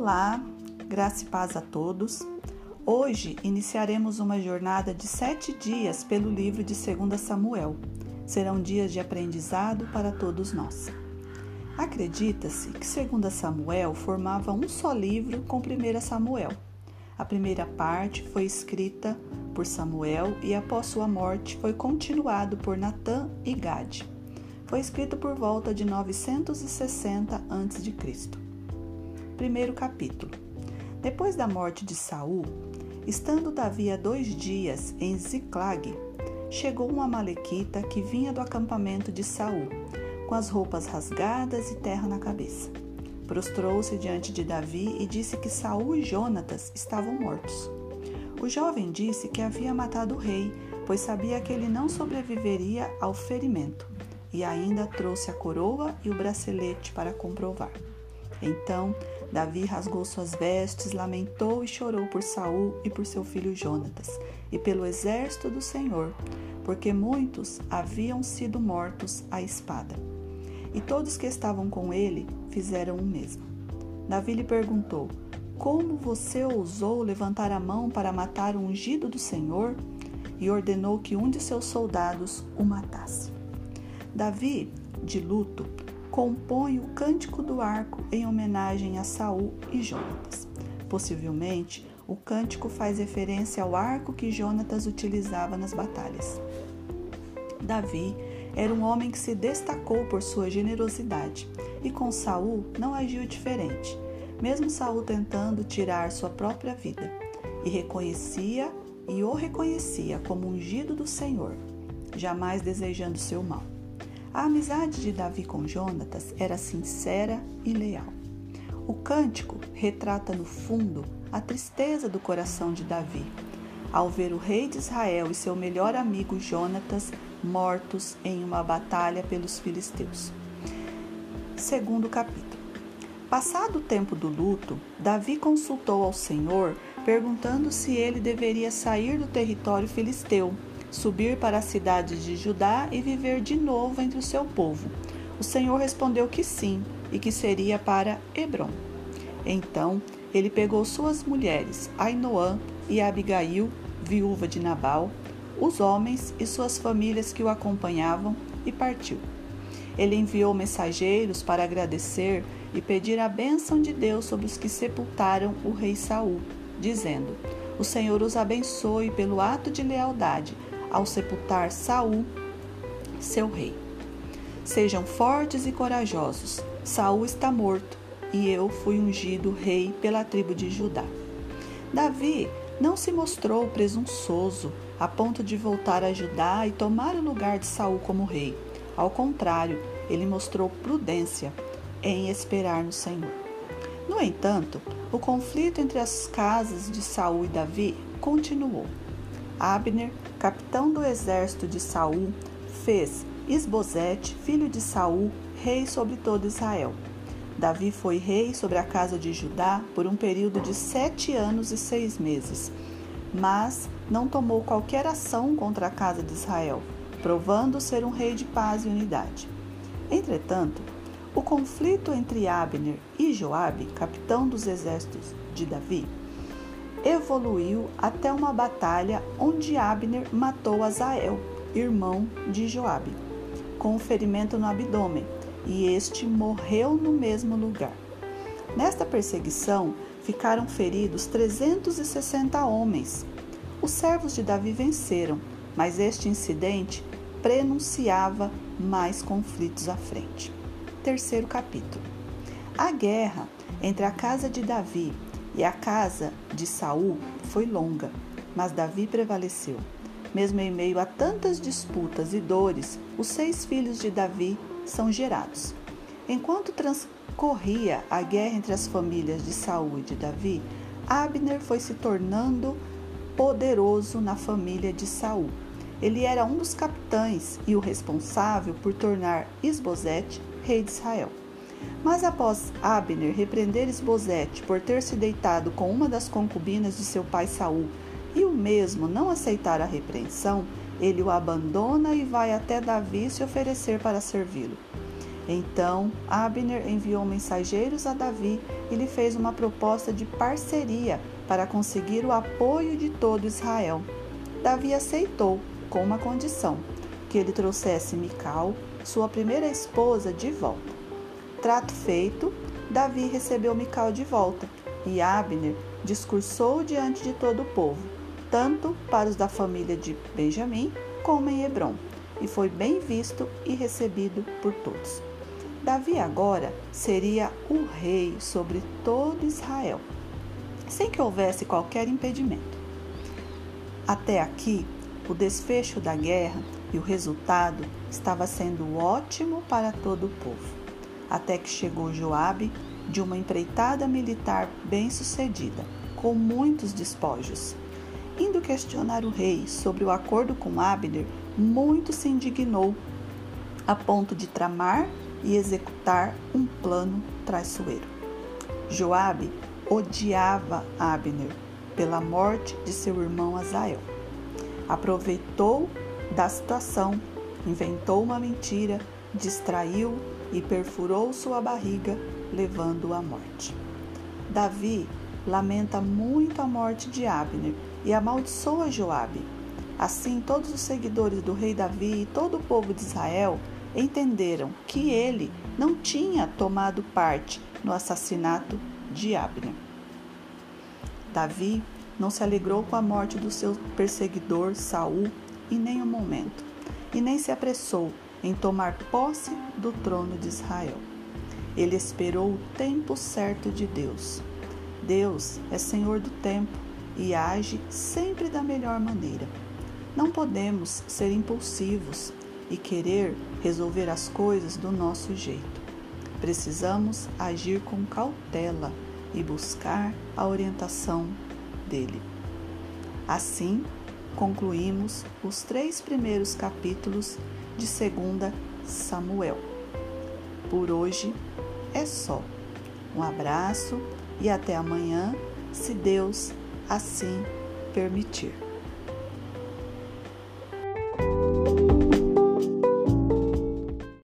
Olá, graça e paz a todos. Hoje iniciaremos uma jornada de sete dias pelo livro de 2 Samuel. Serão dias de aprendizado para todos nós. Acredita-se que 2 Samuel formava um só livro com 1 Samuel. A primeira parte foi escrita por Samuel e após sua morte foi continuado por Natã e Gade. Foi escrito por volta de 960 a.C. Primeiro capítulo. Depois da morte de Saul, estando Davi há dois dias em Ziclag, chegou uma malequita que vinha do acampamento de Saul, com as roupas rasgadas e terra na cabeça. Prostrou-se diante de Davi e disse que Saul e Jonatas estavam mortos. O jovem disse que havia matado o rei, pois sabia que ele não sobreviveria ao ferimento, e ainda trouxe a coroa e o bracelete para comprovar. Então Davi rasgou suas vestes, lamentou e chorou por Saul e por seu filho Jonatas, e pelo exército do Senhor, porque muitos haviam sido mortos à espada. E todos que estavam com ele fizeram o mesmo. Davi lhe perguntou: Como você ousou levantar a mão para matar o ungido do Senhor? E ordenou que um de seus soldados o matasse. Davi, de luto, compõe o Cântico do Arco em homenagem a Saul e Jonatas. Possivelmente, o cântico faz referência ao arco que Jonatas utilizava nas batalhas. Davi era um homem que se destacou por sua generosidade e com Saul não agiu diferente, mesmo Saul tentando tirar sua própria vida, e reconhecia e o reconhecia como ungido do Senhor, jamais desejando seu mal. A amizade de Davi com Jonatas era sincera e leal. O cântico retrata no fundo a tristeza do coração de Davi ao ver o rei de Israel e seu melhor amigo Jonatas mortos em uma batalha pelos filisteus. Segundo capítulo. Passado o tempo do luto, Davi consultou ao Senhor, perguntando se ele deveria sair do território filisteu subir para a cidade de Judá e viver de novo entre o seu povo. O Senhor respondeu que sim e que seria para Hebron. Então ele pegou suas mulheres, Ainoã e Abigail, viúva de Nabal, os homens e suas famílias que o acompanhavam e partiu. Ele enviou mensageiros para agradecer e pedir a bênção de Deus sobre os que sepultaram o rei Saul, dizendo: O Senhor os abençoe pelo ato de lealdade ao sepultar Saul, seu rei. Sejam fortes e corajosos. Saul está morto e eu fui ungido rei pela tribo de Judá. Davi não se mostrou presunçoso a ponto de voltar a Judá e tomar o lugar de Saul como rei. Ao contrário, ele mostrou prudência em esperar no Senhor. No entanto, o conflito entre as casas de Saul e Davi continuou. Abner, capitão do exército de Saul, fez Isbosete, filho de Saul, rei sobre todo Israel. Davi foi rei sobre a casa de Judá por um período de sete anos e seis meses, mas não tomou qualquer ação contra a casa de Israel, provando ser um rei de paz e unidade. Entretanto, o conflito entre Abner e Joabe, capitão dos exércitos de Davi, evoluiu até uma batalha onde Abner matou Azael, irmão de Joabe, com um ferimento no abdômen, e este morreu no mesmo lugar. Nesta perseguição ficaram feridos 360 homens. Os servos de Davi venceram, mas este incidente prenunciava mais conflitos à frente. Terceiro capítulo. A guerra entre a casa de Davi e a casa de Saul foi longa, mas Davi prevaleceu. Mesmo em meio a tantas disputas e dores, os seis filhos de Davi são gerados. Enquanto transcorria a guerra entre as famílias de Saul e de Davi, Abner foi se tornando poderoso na família de Saul. Ele era um dos capitães e o responsável por tornar Isbosete rei de Israel. Mas após Abner repreender Esbozete por ter se deitado com uma das concubinas de seu pai Saul e o mesmo não aceitar a repreensão, ele o abandona e vai até Davi se oferecer para servi-lo. Então Abner enviou mensageiros a Davi e lhe fez uma proposta de parceria para conseguir o apoio de todo Israel. Davi aceitou, com uma condição: que ele trouxesse Mical, sua primeira esposa, de volta. Trato feito, Davi recebeu Mical de volta e Abner discursou diante de todo o povo, tanto para os da família de Benjamim como em Hebron, e foi bem visto e recebido por todos. Davi agora seria o rei sobre todo Israel, sem que houvesse qualquer impedimento. Até aqui, o desfecho da guerra e o resultado estava sendo ótimo para todo o povo, até que chegou Joabe de uma empreitada militar bem-sucedida, com muitos despojos. Indo questionar o rei sobre o acordo com Abner, muito se indignou, a ponto de tramar e executar um plano traiçoeiro. Joabe odiava Abner pela morte de seu irmão Azael. Aproveitou da situação, inventou uma mentira, distraiu e perfurou sua barriga, levando-o à morte. Davi lamenta muito a morte de Abner e amaldiçoa Joabe. Assim, todos os seguidores do rei Davi e todo o povo de Israel entenderam que ele não tinha tomado parte no assassinato de Abner. Davi não se alegrou com a morte do seu perseguidor Saul em nenhum momento, e nem se apressou em tomar posse do trono de Israel. Ele esperou o tempo certo de Deus. Deus é Senhor do tempo e age sempre da melhor maneira. Não podemos ser impulsivos e querer resolver as coisas do nosso jeito. Precisamos agir com cautela e buscar a orientação dele. Assim, concluímos os três primeiros capítulos de 2 Samuel. Por hoje é só. Um abraço e até amanhã, se Deus assim permitir.